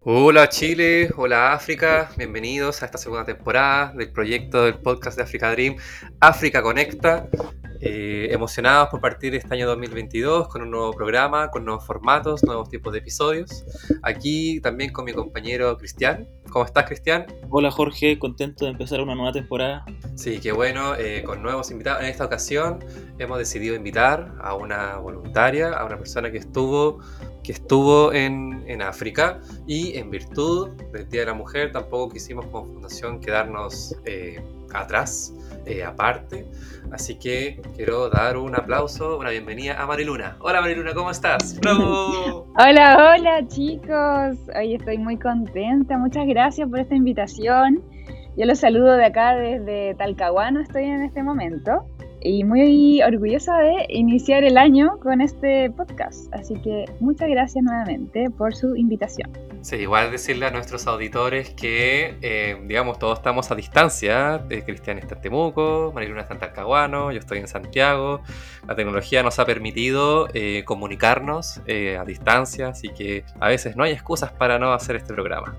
Hola Chile, hola África, bienvenidos a esta segunda temporada del proyecto del podcast de Africa Dream, África Conecta. Eh, emocionados por partir este año 2022 con un nuevo programa, con nuevos formatos, nuevos tipos de episodios. Aquí también con mi compañero Cristian. ¿Cómo estás, Cristian? Hola Jorge, contento de empezar una nueva temporada. Sí, qué bueno, eh, con nuevos invitados. En esta ocasión hemos decidido invitar a una voluntaria, a una persona que estuvo que estuvo en, en, África y en virtud del Día de la Mujer tampoco quisimos como fundación quedarnos eh, atrás, eh, aparte. Así que quiero dar un aplauso, una bienvenida a Mariluna. Hola Mariluna, ¿cómo estás? Hola, hola chicos. Hoy estoy muy contenta. Muchas gracias por esta invitación. Yo los saludo de acá desde Talcahuano, estoy en este momento y muy orgullosa de iniciar el año con este podcast. Así que muchas gracias nuevamente por su invitación. Sí, igual decirle a nuestros auditores que, eh, digamos, todos estamos a distancia. Eh, Cristian está en Temuco, Mariluna está en Talcahuano, yo estoy en Santiago. La tecnología nos ha permitido eh, comunicarnos a distancia, así que a veces no hay excusas para no hacer este programa.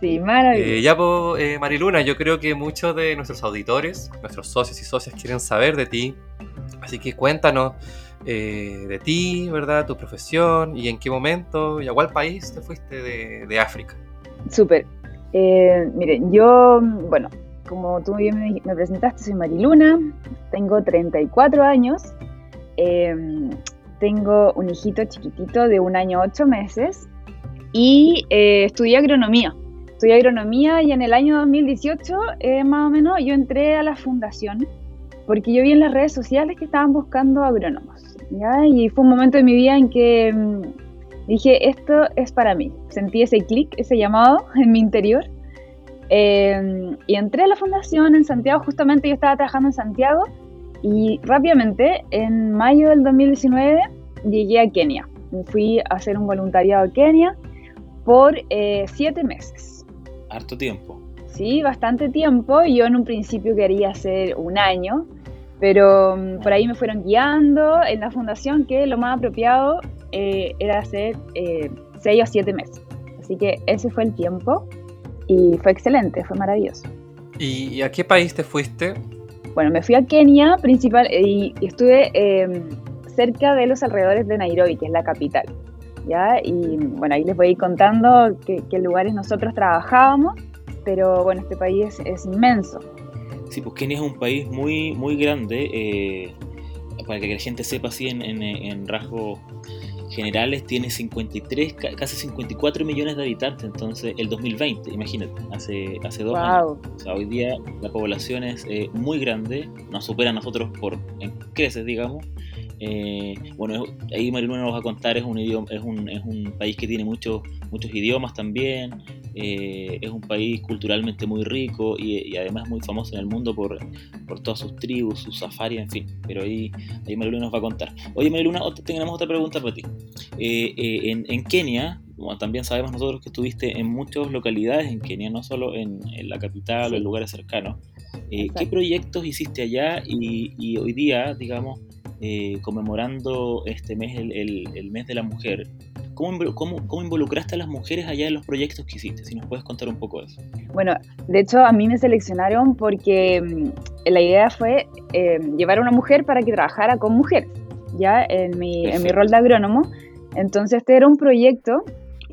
Sí, maravilloso. Eh, ya, pues, eh, Mariluna, yo creo que muchos de nuestros auditores, nuestros socios y socias quieren saber de ti. Así que cuéntanos eh, de ti, ¿verdad? Tu profesión y en qué momento y a cuál país te fuiste de, de África. Súper. Eh, miren, yo, bueno, como tú bien me, presentaste, soy Mariluna, tengo 34 años, em, tengo un hijito chiquitito de un año 8 meses y eh, estudié agronomía estudié agronomía y en el año 2018, eh, más o menos, yo entré a la fundación porque yo vi en las redes sociales que estaban buscando agrónomos. ¿Ya? Y fue un momento de mi vida en que mmm, dije, esto es para mí. Sentí ese clic, ese llamado en mi interior. Eh, y entré a la fundación en Santiago, justamente yo estaba trabajando en Santiago y rápidamente, en mayo del 2019, llegué a Kenia. Fui a hacer un voluntariado a Kenia por eh, siete meses harto tiempo. Sí, bastante tiempo. Yo en un principio quería hacer un año, pero um, por ahí me fueron guiando en la fundación que lo más apropiado eh, era hacer eh, seis o siete meses. Así que ese fue el tiempo y fue excelente, fue maravilloso. ¿Y, y a qué país te fuiste? Bueno, me fui a Kenia principal y, y estuve eh, cerca de los alrededores de Nairobi, que es la capital. ¿ya? Y bueno, ahí les voy a ir contando qué, qué lugares nosotros trabajábamos, pero bueno, este país es, es, inmenso. Sí, pues Kenia es un país muy, muy grande, eh, para que la gente sepa así en, en, en rasgos generales, tiene 53, casi 54 millones de habitantes, entonces el 2020, imagínate, hace, hace dos wow. años. O sea, hoy día la población es eh, muy grande, nos supera a nosotros por en creces, digamos, eh, bueno, ahí Mariluna nos va a contar, es un, idioma, es un, es un país que tiene muchos, muchos idiomas también, eh, es un país culturalmente muy rico y, y, además muy famoso en el mundo por, por todas sus tribus, sus safaris, en fin, pero ahí, ahí Mariluna nos va a contar. Oye Mariluna, tenemos otra pregunta para ti. Eh, en, en, Kenia, bueno, también sabemos nosotros que estuviste en muchas localidades en Kenia, no solo en, en la capital sí. o en lugares cercanos. ¿Qué proyectos hiciste allá y, y hoy día, digamos, eh, conmemorando este mes, el, el, el, mes de la mujer. ¿Cómo, ¿Cómo, cómo, involucraste a las mujeres allá en los proyectos que hiciste? Si nos puedes contar un poco de eso. Bueno, de hecho a mí me seleccionaron porque mm, la idea fue eh, llevar a una mujer para que trabajara con mujeres, ya en mi, en mi rol de agrónomo. Entonces este era un proyecto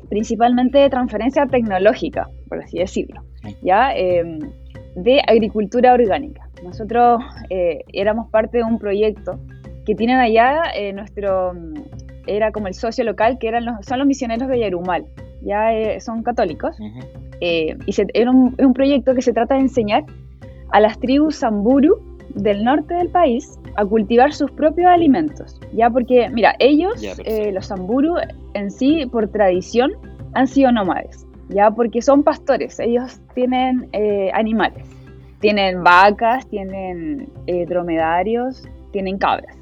principalmente de transferencia tecnológica, por así decirlo, ya eh, de agricultura orgánica. Nosotros eh, éramos parte de un proyecto que tienen allá eh, nuestro, era como el socio local, que eran los, son los misioneros de Yarumal, ya eh, son católicos, uh -huh. eh, y se, era un, un, proyecto que se trata de enseñar a las tribus Samburu del norte del país a cultivar sus propios alimentos, ya porque, mira, ellos, eh, los Samburu en sí, por tradición, han sido nómades, ya porque son pastores, ellos tienen eh, animales, tienen vacas, tienen eh, dromedarios, tienen cabras.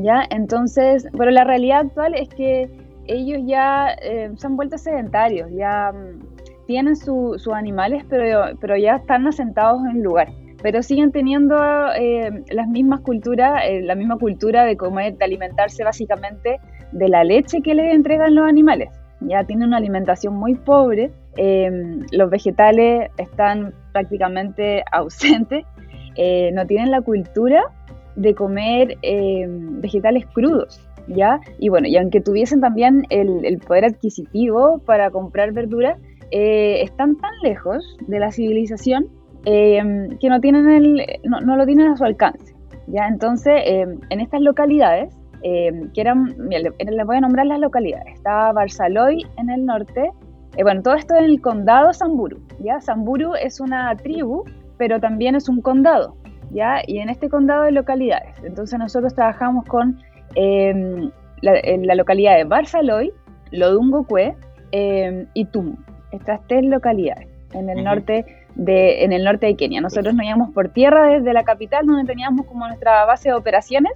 ¿Ya? Entonces, pero la realidad actual es que ellos ya eh, se han vuelto sedentarios, ya mm, tienen sus animales, pero, pero ya están asentados en el lugar. Pero siguen teniendo eh, las mismas culturas, eh, la misma cultura de comer, de alimentarse básicamente de la leche que les entregan los animales. Ya tienen una alimentación muy pobre, los vegetales están prácticamente ausentes, no tienen la cultura de comer vegetales crudos. ¿ya? Y bueno, y aunque tuviesen también el, poder adquisitivo para comprar verduras, eh, están tan lejos de la civilización eh, que no, tienen el, no, lo tienen a su alcance, ¿ya? Entonces, eh, en estas localidades, que eran, les voy a nombrar las localidades, estaba Barzaloy en el norte, bueno, todo esto en el condado Samburu, ¿ya? Samburu es una tribu, pero también es un condado, ¿ya? Y en este condado de localidades, entonces nosotros trabajamos con Em, en la localidad de Barzaloy, Lodungocue eh, y Tum. Estas tres localidades en el, norte de, en el norte de Kenia. Nosotros nos íbamos por tierra desde la capital, donde teníamos como nuestra base de operaciones,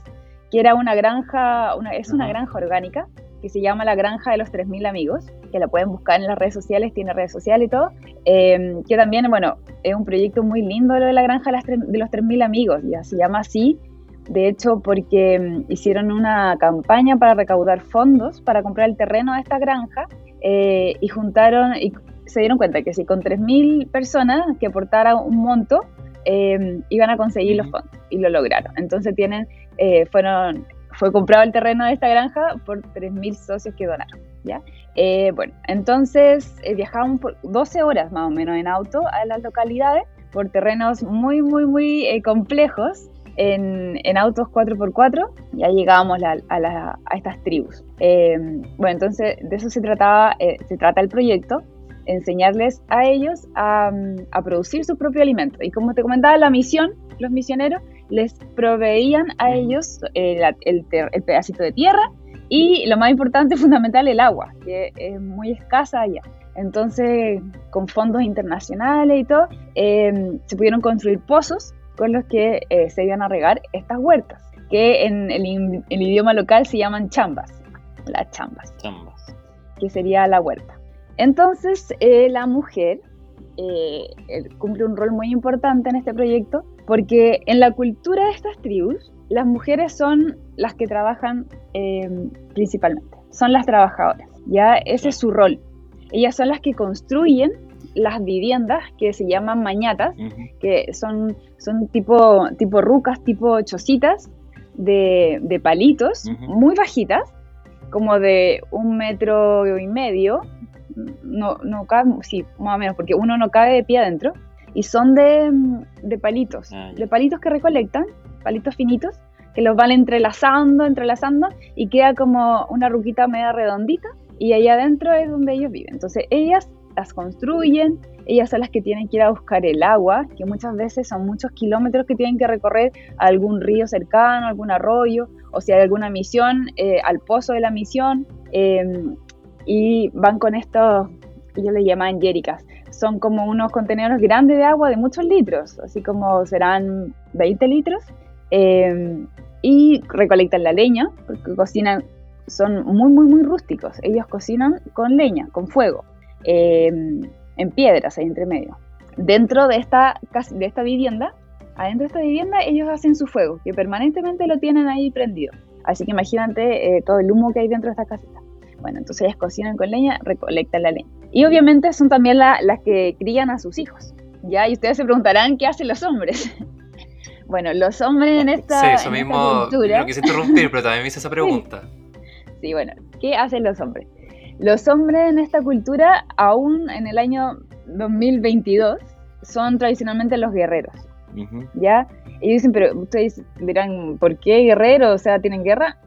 que era una granja, una, es una granja orgánica, que se llama la Granja de los 3.000 Amigos, que la pueden buscar en las redes sociales, tiene redes sociales y todo, em, que también, bueno, es un proyecto muy lindo lo de la Granja de los 3.000 Amigos, ya se llama así, de hecho, porque mm, hicieron una campaña para recaudar fondos para comprar el terreno de esta granja eh, y juntaron y se dieron cuenta que si con 3.000 personas que aportaran un monto, em, iban a conseguir los fondos y lo lograron. Entonces tienen, eh, fueron, fue comprado el terreno de esta granja por 3.000 socios que donaron. ¿ya? Eh, bueno, entonces viajaban por 12 horas más o menos en auto a las localidades por terrenos muy, muy, muy complejos en, autos 4x4, ya llegábamos a, estas tribus. Eh, bueno, entonces de eso se, trataba, eh, se trata el proyecto, enseñarles a ellos a, producir su propio alimento. Y como te comentaba, la misión, los misioneros les proveían a ellos el, el, pedacito de tierra y lo más importante, fundamental, el agua, que es muy escasa allá. Entonces, con fondos internacionales y todo, eh, se pudieron construir pozos con los que eh, se iban a regar estas huertas, que en el, idioma local se llaman chambas, las chambas, chambas. que sería la huerta. Entonces, eh, la mujer eh, cumple un rol muy importante en este proyecto porque en la cultura de estas tribus, las mujeres son las que trabajan principalmente, son las trabajadoras, ya ese es su rol. Ellas son las que construyen las viviendas que se llaman mañatas, que son, son tipo, tipo rucas, tipo chocitas de, palitos, muy bajitas, como de un metro y medio, no, no cabe, sí, más o menos, porque uno no cabe de pie adentro, y son de, de palitos, ah, de palitos que recolectan, palitos finitos, que los van entrelazando, entrelazando, y queda como una ruquita media redondita, y ahí adentro es donde ellos viven. Entonces ellas las construyen, ellas son las que tienen que ir a buscar el agua, que muchas veces son muchos kilómetros que tienen que recorrer a algún río cercano, algún arroyo, o si hay alguna misión, eh, al pozo de la misión, em, y van con estos, ellos le llaman jericas, son como unos contenedores grandes de agua de muchos litros, así como serán 20 litros, em, y recolectan la leña, porque cocinan, son muy, muy, muy rústicos, ellos cocinan con leña, con fuego. Em, en piedras ahí entre medio. Dentro de esta, de esta vivienda, adentro de esta vivienda, ellos hacen su fuego, que permanentemente lo tienen ahí prendido. Así que imagínate eh, todo el humo que hay dentro de esta casita. Bueno, entonces ellas cocinan con leña, recolectan la leña. Y obviamente son también las que crían a sus hijos. ¿ya? Y ustedes se preguntarán qué hacen los hombres. bueno, los hombres en esta, sí, eso mismo, cultura... No quise interrumpir, pero también me hice esa pregunta. sí, bueno, ¿qué hacen los hombres? Los hombres en esta cultura, aún en el año 2022, son tradicionalmente los guerreros. ¿Ya? Y dicen, pero ustedes dirán, ¿por qué guerreros? O sea, ¿tienen guerra?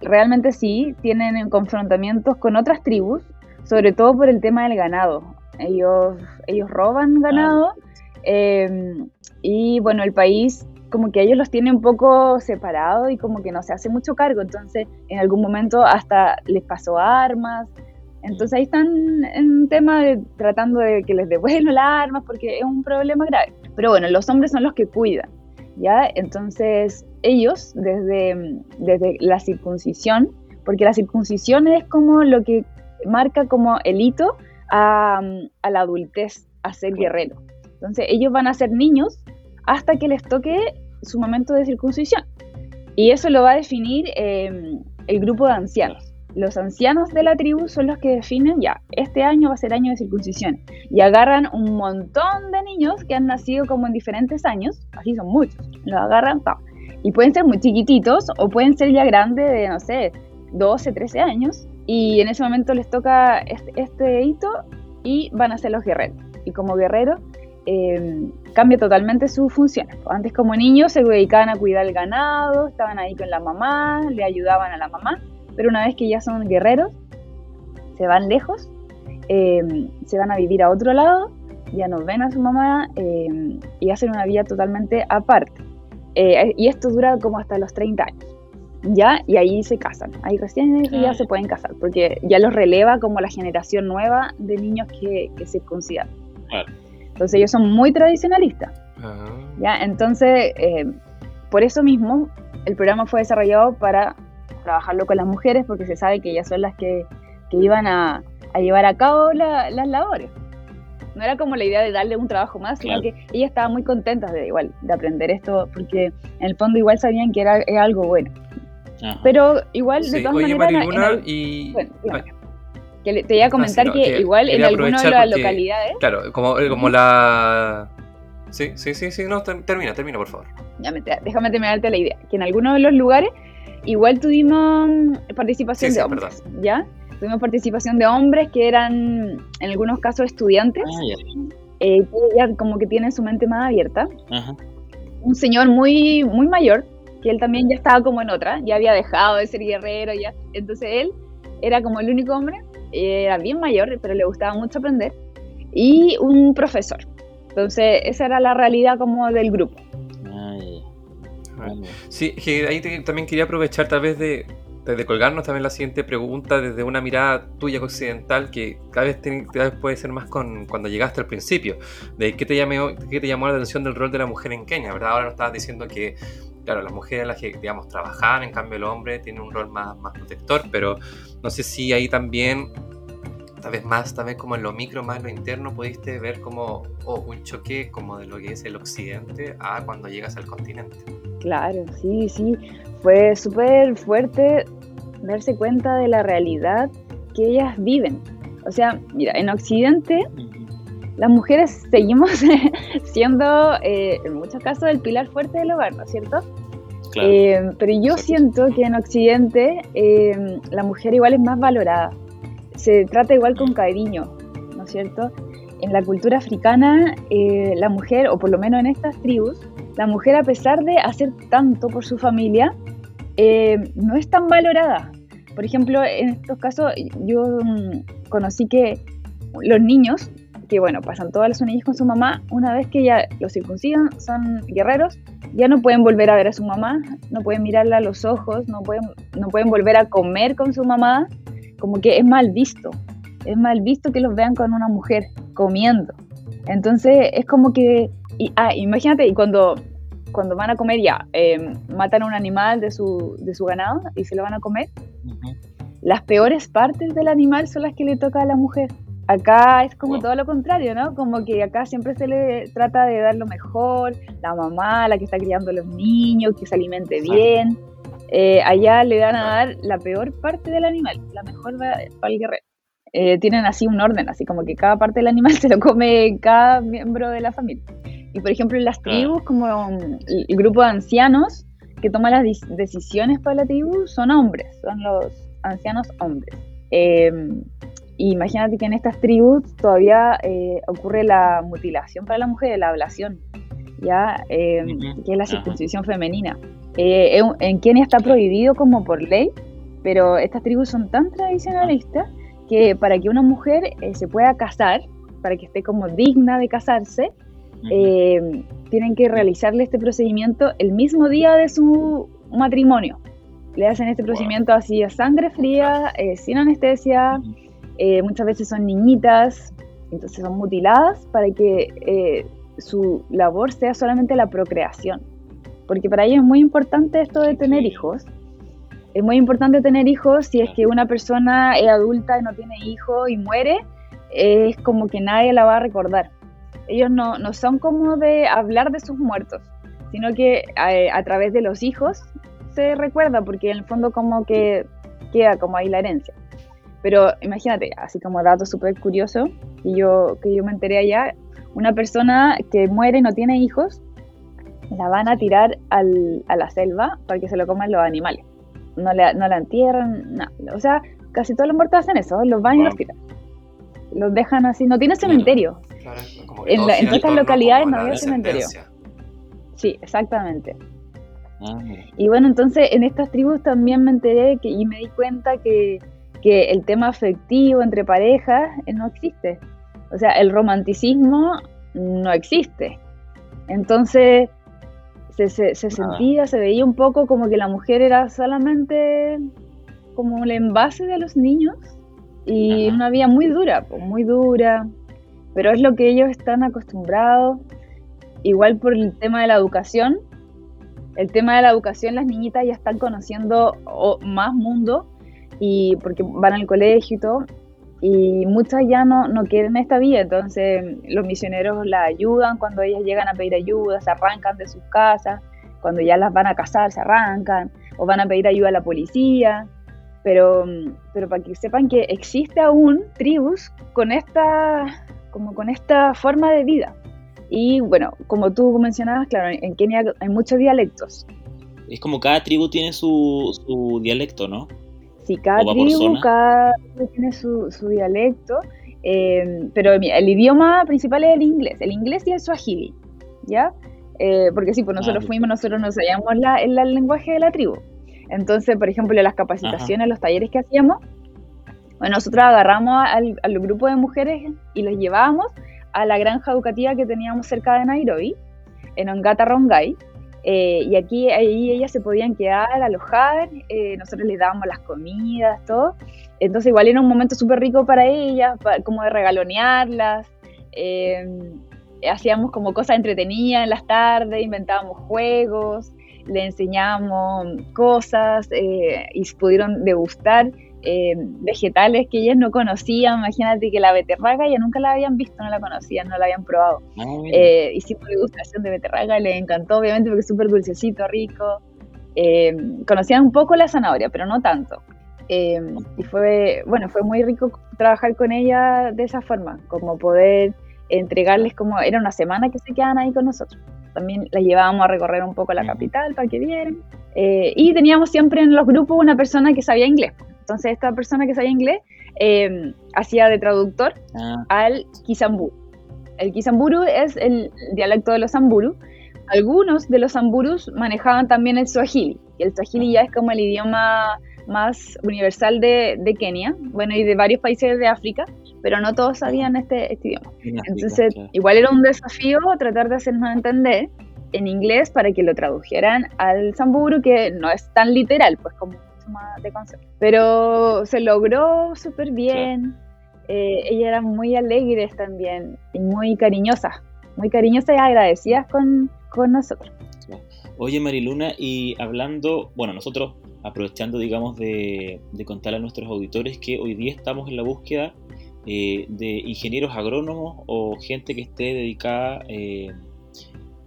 Realmente sí, tienen confrontamientos con otras tribus, sobre todo por el tema del ganado. Ellos, ellos roban ganado em, y bueno, el país como que ellos los tiene un poco separados y como que no se hace mucho cargo, entonces en algún momento hasta les pasó armas, entonces ahí están en un tema de tratando de que les devuelvan las armas porque es un problema grave. Pero bueno, los hombres son los que cuidan, ¿ya? Entonces ellos, desde, desde la circuncisión, porque la circuncisión es como lo que marca como el hito a, la adultez, a ser guerrero. Entonces ellos van a ser niños hasta que les toque su momento de circuncisión. Y eso lo va a definir em, el grupo de ancianos. Los ancianos de la tribu son los que definen, ya, este año va a ser año de circuncisión. Y agarran un montón de niños que han nacido como en diferentes años, así son muchos, los agarran, y pueden ser muy chiquititos o pueden ser ya grandes de, no sé, 12, 13 años, y en ese momento les toca este, este hito y van a ser los guerreros. Y como guerreros eh, cambia totalmente sus funciones. Antes como niños se dedicaban a cuidar el ganado, estaban ahí con la mamá, le ayudaban a la mamá, pero una vez que ya son guerreros, se van lejos, eh, se van a vivir a otro lado, ya no ven a su mamá eh, y hacen una vida totalmente aparte. y esto dura como hasta los 30 años. ¿Ya? Y ahí se casan. Ahí recién ya se pueden casar, porque ya los releva como la generación nueva de niños que, que circuncidan. Entonces ellos son muy tradicionalistas. Ah. ¿ya? Entonces, eh, por eso mismo, el programa fue desarrollado para trabajarlo con las mujeres, porque se sabe que ellas son las que, que iban a, a, llevar a cabo las labores. No era como la idea de darle un trabajo más, sino que ellas estaban muy contentas de igual de aprender esto, porque en el fondo igual sabían que era, era algo bueno. Pero igual, de todas maneras. y... que te iba a comentar que, igual en algunas de las localidades. Claro, como, eh, como la. Sí, sí, sí, sí, no, termina, termina, por favor. Ya, déjame terminarte la idea. Que en algunos de los lugares igual tuvimos participación de hombres, ¿ya? Tuvimos participación de hombres que eran, en algunos casos, estudiantes. Ah, eh, que ya como que tienen su mente más abierta. Un señor muy, muy mayor, que él también ya estaba como en otra, ya había dejado de ser guerrero, ya. Entonces él era como el único hombre, era bien mayor, pero le gustaba mucho aprender, y un profesor. Entonces esa era la realidad como del grupo. Sí, ahí también quería aprovechar tal vez de, de, colgarnos también la siguiente pregunta desde una mirada tuya occidental que cada vez, cada vez puede ser más con cuando llegaste al principio, de qué te, llamó, qué te llamó la atención del rol de la mujer en Kenia, ¿verdad? Ahora nos estabas diciendo que claro, las mujeres las que, digamos, trabajaban, en cambio el hombre tiene un rol más, más protector, pero no sé si ahí también, tal vez más, tal vez como en lo micro, más en lo interno, pudiste ver como un choque como de lo que es el occidente a cuando llegas al continente. Claro, sí, sí, fue súper fuerte darse cuenta de la realidad que ellas viven. O sea, mira, en Occidente las mujeres seguimos siendo, eh, en muchos casos, el pilar fuerte del hogar, ¿no es cierto? Eh, pero yo siento que en Occidente eh, la mujer igual es más valorada, se trata igual con cariño, ¿no es cierto? En la cultura africana, la mujer, o por lo menos en estas tribus, la mujer a pesar de hacer tanto por su familia, no es tan valorada. Por ejemplo, en estos casos yo mm, conocí que los niños que bueno, pasan todas las unidades con su mamá, una vez que ya los circuncidan, son guerreros, ya no pueden volver a ver a su mamá, no pueden mirarla a los ojos, no pueden, no pueden volver a comer con su mamá, como que es mal visto, es mal visto que los vean con una mujer comiendo. Entonces es como que, y, ah, imagínate, y cuando, cuando van a comer ya, em, matan a un animal de su, de su ganado y se lo van a comer, las peores partes del animal son las que le toca a la mujer. Acá es como todo lo contrario, ¿no? Como que acá siempre se le trata de dar lo mejor, la mamá, la que está criando a los niños, que se alimente bien. Eh, allá le dan a dar la peor parte del animal, la mejor para el guerrero. Eh, tienen así un orden, así como que cada parte del animal se lo come cada miembro de la familia. Y por ejemplo en las tribus, como el grupo de ancianos que toma las decisiones para la tribu son hombres, son los ancianos hombres. Eh, imagínate que en estas tribus todavía eh, ocurre la mutilación para la mujer, la ablación, ¿ya? Em, que es la circuncisión femenina. Eh, en Kenia está prohibido como por ley, pero estas tribus son tan tradicionalistas que para que una mujer eh, se pueda casar, para que esté como digna de casarse, em, tienen que realizarle este procedimiento el mismo día de su matrimonio. Le hacen este procedimiento así a sangre fría, sin anestesia. Eh, muchas veces son niñitas, entonces son mutiladas para que eh, su labor sea solamente la procreación. Porque para ellos es muy importante esto de tener hijos. es muy importante tener hijos si es que una persona es adulta y no tiene hijos y muere, es como que nadie la va a recordar. Ellos no, no son como de hablar de sus muertos, sino que a, a, través de los hijos se recuerda, porque en el fondo como que queda como ahí la herencia. Pero imagínate, así como dato súper curioso, que yo, que yo me enteré allá, una persona que muere y no tiene hijos, la van a tirar al, a la selva para que se lo coman los animales. No, le, no la entierran, nada. O sea, casi todos los muertos hacen eso, los van y los tiran. Los dejan así, no tiene cementerio. Claro, En, la- estas localidades no la había cementerio. Sí, exactamente. Ah. Y bueno, entonces en estas tribus también me enteré que, y me di cuenta que, que el tema afectivo entre parejas eh, no existe. O sea, el romanticismo no existe. Entonces se, se- se Nada. sentía, se veía un poco como que la mujer era solamente como el envase de los niños y Ajá. una vida muy dura, pues, muy dura, pero es lo que ellos están acostumbrados. Igual por el tema de la educación, el tema de la educación, las niñitas ya están conociendo más mundo y porque van al colegio y todo, y muchas ya no, no quieren esta vida, entonces los misioneros las ayudan cuando ellas llegan a pedir ayuda, se arrancan de sus casas, cuando ya las van a casar se arrancan, o van a pedir ayuda a la policía, pero, pero para que sepan que existe aún tribus con esta, como con esta forma de vida. Y bueno, como tú mencionabas, claro, en Kenia hay muchos dialectos. Es como cada tribu tiene su, su dialecto, ¿no? Sí, cada ¿O va por tribu, cada tiene su, su dialecto, eh, pero el idioma principal es el inglés, el inglés y el swahili, ¿ya? Eh, porque sí, pues nosotros Ah, fuimos, nosotros no sabíamos la, el, el lenguaje de la tribu. Entonces, por ejemplo, las capacitaciones, los talleres que hacíamos, bueno, nosotros agarramos al, al grupo de mujeres y los llevábamos a la granja educativa que teníamos cerca de Nairobi, en Ongata Rongai, eh, y aquí ahí ellas se podían quedar, alojar, eh, nosotros les dábamos las comidas, todo. Entonces igual era un momento súper rico para ellas, pa- como de regalonearlas. eh, hacíamos como cosas entretenidas en las tardes, inventábamos juegos, le enseñábamos cosas y pudieron degustar eh, vegetales que ellas no conocían. Imagínate que la beterraga ya nunca la habían visto, no la conocían, no la habían probado. Ah. Eh, hicimos degustación de beterraga, les encantó, obviamente, porque es súper dulcecito, rico. Eh, conocían un poco la zanahoria, pero no tanto. Eh, y fue, bueno, fue muy rico trabajar con ella de esa forma, como poder entregarles como, era una semana que se quedaban ahí con nosotros. También las llevábamos a recorrer un poco la capital para que vieran. Eh, y teníamos siempre en los grupos una persona que sabía inglés. Entonces esta persona que sabía inglés eh, hacía de traductor Ah, al Kisamburu. El Kisamburu es el dialecto de los Samburu. Algunos de los Samburus manejaban también el Swahili. Y el Swahili ya es como el idioma más universal de, de Kenia, bueno, y de varios países de África, pero no todos sabían este, este idioma. en Entonces, igual era un desafío tratar de hacernos entender en inglés para que lo tradujeran al Samburu, que no es tan literal, pues como mucho más de concepto. Pero se logró súper bien. Eh, ellas eran muy alegres también y muy cariñosas, muy cariñosas y agradecidas con, con nosotros. Oye, Mariluna, y hablando, bueno, nosotros aprovechando, digamos, de, de contar a nuestros auditores que hoy día estamos en la búsqueda eh, de ingenieros agrónomos o gente que esté dedicada eh,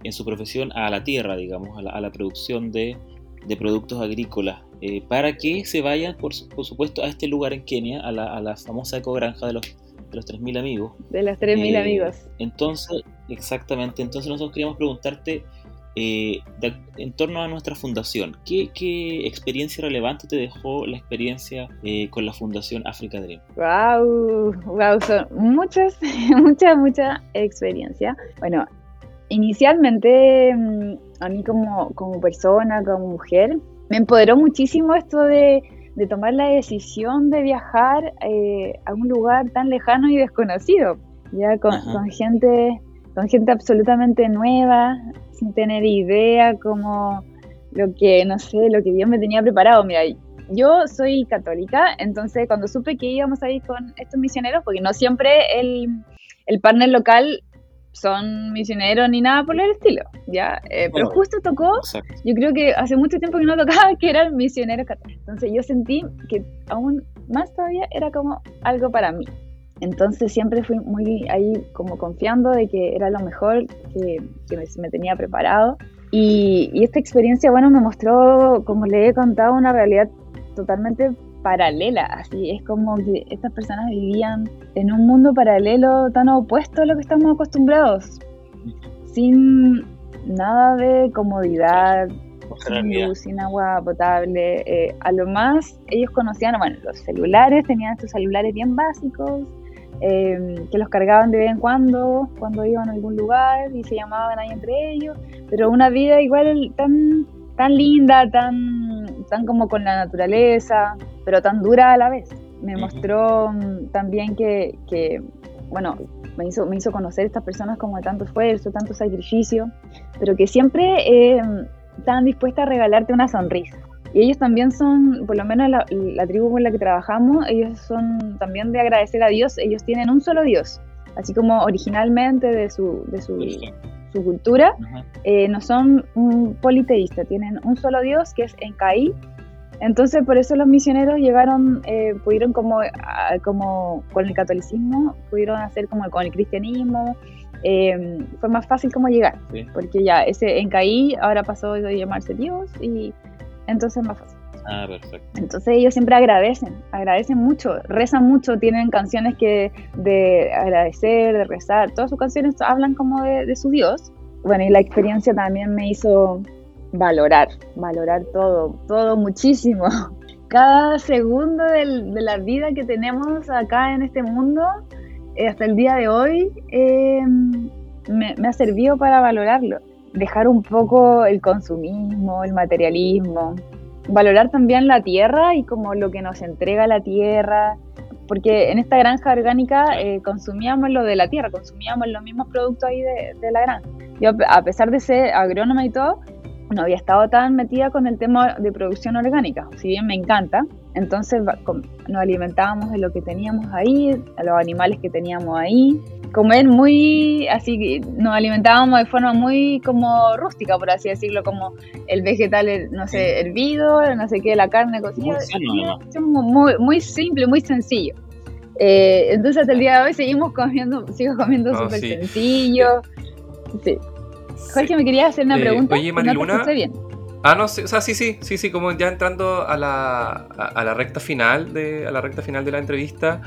en su profesión a la tierra, digamos, a la, a la producción de, de productos agrícolas, eh, para que se vayan, por, por supuesto, a este lugar en Kenia, a la, a la famosa ecogranja de los, de los 3.000 amigos. De los 3.000 Eh, amigos. Entonces, exactamente, entonces nosotros queríamos preguntarte eh, de- en torno a nuestra fundación, ¿qué, qué experiencia relevante te dejó la experiencia eh, con la Fundación Africa Dream? Wow, wow, son muchas, mucha, mucha experiencia. Bueno, inicialmente mm, a mí como, como persona, como mujer, me empoderó muchísimo esto de, de tomar la decisión de viajar eh, a un lugar tan lejano y desconocido, ya con, con gente, con gente absolutamente nueva, sin tener idea como lo que, no sé, lo que Dios me tenía preparado. Mira, yo soy católica, entonces cuando supe que íbamos a ir con estos misioneros, porque no siempre el, el partner local son misioneros ni nada por el estilo, ¿ya? Eh, pero Bueno, justo tocó, Exacto. yo creo que hace mucho tiempo que no tocaba que eran misioneros católicos. Entonces yo sentí que aún más todavía era como algo para mí. Entonces siempre fui muy ahí como confiando de que era lo mejor, que, que me, me tenía preparado. Y, y esta experiencia, bueno, me mostró, como le he contado, una realidad totalmente paralela. Así es como que estas personas vivían en un mundo paralelo tan opuesto a lo que estamos acostumbrados, sin nada de comodidad, sin luz, sin agua potable. eh, a lo más ellos conocían, bueno, los celulares, tenían estos celulares bien básicos, eh, que los cargaban de vez en cuando, cuando iban a algún lugar y se llamaban ahí entre ellos, pero una vida igual tan, tan linda, tan, tan como con la naturaleza, pero tan dura a la vez. Me mostró mm, también que, que, bueno, me hizo, me hizo conocer estas personas como de tanto esfuerzo, tanto sacrificio, pero que siempre eh, estaban dispuestas a regalarte una sonrisa. Y ellos también son, por lo menos la, la tribu con la que trabajamos, ellos son también de agradecer a Dios, ellos tienen un solo Dios, así como originalmente de su, de su. Su cultura, eh, no son un politeísta, tienen un solo Dios que es Encaí. Entonces por eso los misioneros llegaron, eh, pudieron como, a- como con el catolicismo, pudieron hacer como con el cristianismo, eh, fue más fácil como llegar, Sí. porque ya ese Encaí ahora pasó de llamarse Dios y entonces es más fácil. Ah, perfecto. Entonces ellos siempre agradecen, agradecen mucho, rezan mucho, tienen canciones que de agradecer, de rezar, todas sus canciones hablan como de, de su Dios. Bueno, y la experiencia también me hizo valorar, valorar todo, todo muchísimo. Cada segundo del- de la vida que tenemos acá en este mundo, eh, hasta el día de hoy, eh, me, me ha servido para valorarlo. Dejar un poco el consumismo, el materialismo, valorar también la tierra y como lo que nos entrega la tierra, porque en esta granja orgánica eh, consumíamos lo de la tierra, consumíamos los mismos productos ahí de, de la granja. Yo, a pesar de ser agrónoma y todo, no había estado tan metida con el tema de producción orgánica, si bien me encanta. Entonces nos alimentábamos de lo que teníamos ahí, a los animales que teníamos ahí. Comer muy, así nos alimentábamos de forma muy como rústica, por así decirlo, como el vegetal, no sé, hervido, no sé qué, la carne cocida. Muy simple, muy sencillo. Eh, entonces hasta el día de hoy seguimos comiendo, sigo comiendo No, súper sí. sencillo. Sí. Jorge, me quería hacer una Eh, pregunta. oye, no Mariluna. escuché bien. Ah, no, sí, o sea, sí, sí, sí, sí, como ya entrando a la, a, a la recta final de, a la recta final de la entrevista,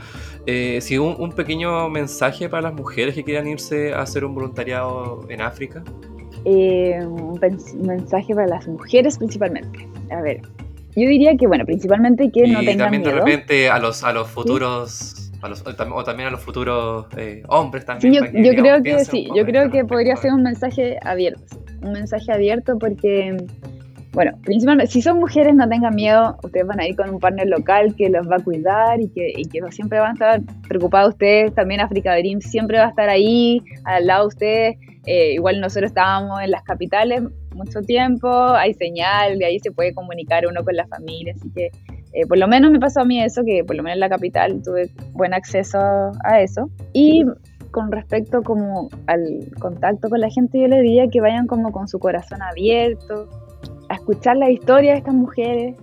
eh, sí, un, un pequeño mensaje para las mujeres que quieran irse a hacer un voluntariado en África. Eh, un mensaje para las mujeres principalmente. A ver, yo diría que, bueno, principalmente que no y tengan también miedo. de repente a los, a los futuros, a los, o tam- o también a los futuros eh, hombres también. Sí, yo, para yo digamos, creo que sí, yo creo que podría ser un mensaje abierto, sí, un mensaje abierto porque, bueno, principalmente si son mujeres no tengan miedo, ustedes van a ir con un partner local que los va a cuidar y que, y que siempre van a estar preocupados. Ustedes, también Africa Dream siempre va a estar ahí, al lado de ustedes, Eh, igual nosotros estábamos en las capitales mucho tiempo, hay señal, de ahí se puede comunicar uno con la familia, así que eh, por lo menos me pasó a mí eso, que por lo menos en la capital tuve buen acceso a eso. Y con respecto como al contacto con la gente, yo les diría que vayan como con su corazón abierto, a escuchar la historia de estas mujeres,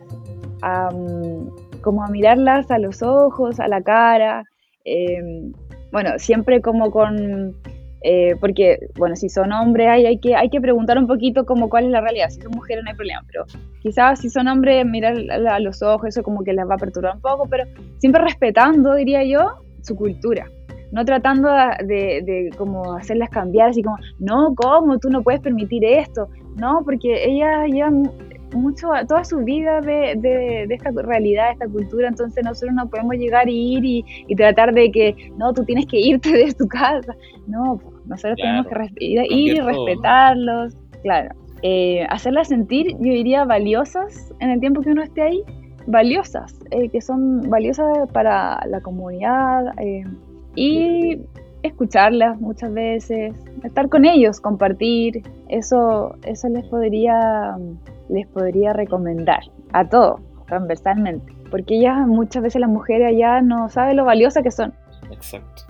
mm, como a mirarlas a los ojos, a la cara, eh, bueno, siempre como con... eh, porque, bueno, si son hombres hay, hay, que, hay que preguntar un poquito como cuál es la realidad. Si son mujeres no hay problema, pero quizás si son hombres mirar a, a los ojos, eso como que les va a perturbar un poco, pero siempre respetando, diría yo, su cultura no tratando de, de, como hacerlas cambiar, así como, no, ¿cómo? Tú no puedes permitir esto. No, porque ellas llevan mucho, toda su vida de, de, de esta realidad, de esta cultura, entonces nosotros no podemos llegar y ir y, y, tratar de que, no, tú tienes que irte de tu casa. No, nosotros claro, tenemos que ir, ir y respetarlos, claro. Eh, hacerlas sentir, yo diría, valiosas en el tiempo que uno esté ahí, valiosas, eh, que son valiosas para la comunidad, eh, y escucharlas muchas veces, estar con ellos, compartir, eso, eso les podría, les podría recomendar a todos, transversalmente, porque ellas muchas veces las mujeres allá no saben lo valiosas que son. Exacto.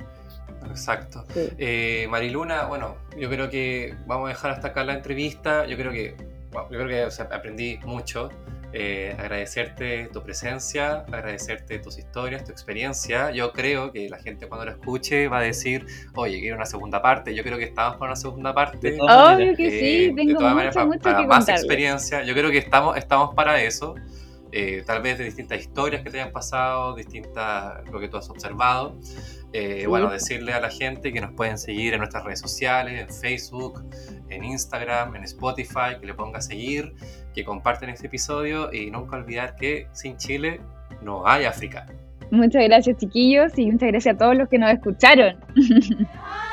Exacto. Eh, Mariluna, bueno, yo creo que vamos a dejar hasta acá la entrevista. Yo creo que, yo creo que aprendí mucho. Eh, agradecerte tu presencia, agradecerte tus historias, tu experiencia. Yo creo que la gente cuando lo escuche va a decir, oye, quiero una segunda parte. Yo creo que estamos para una segunda parte. Obvio que sí, eh, tengo mucho, mucho para, más experiencia. Yo creo que estamos, estamos para eso. Eh, tal vez de distintas historias que te hayan pasado, distintas, lo que tú has observado. Eh, bueno, decirle a la gente que nos pueden seguir en nuestras redes sociales, en Facebook, en Instagram, en Spotify, que le ponga a seguir, que comparten este episodio y nunca olvidar que sin Chile no hay África. Muchas gracias chiquillos y muchas gracias a todos los que nos escucharon.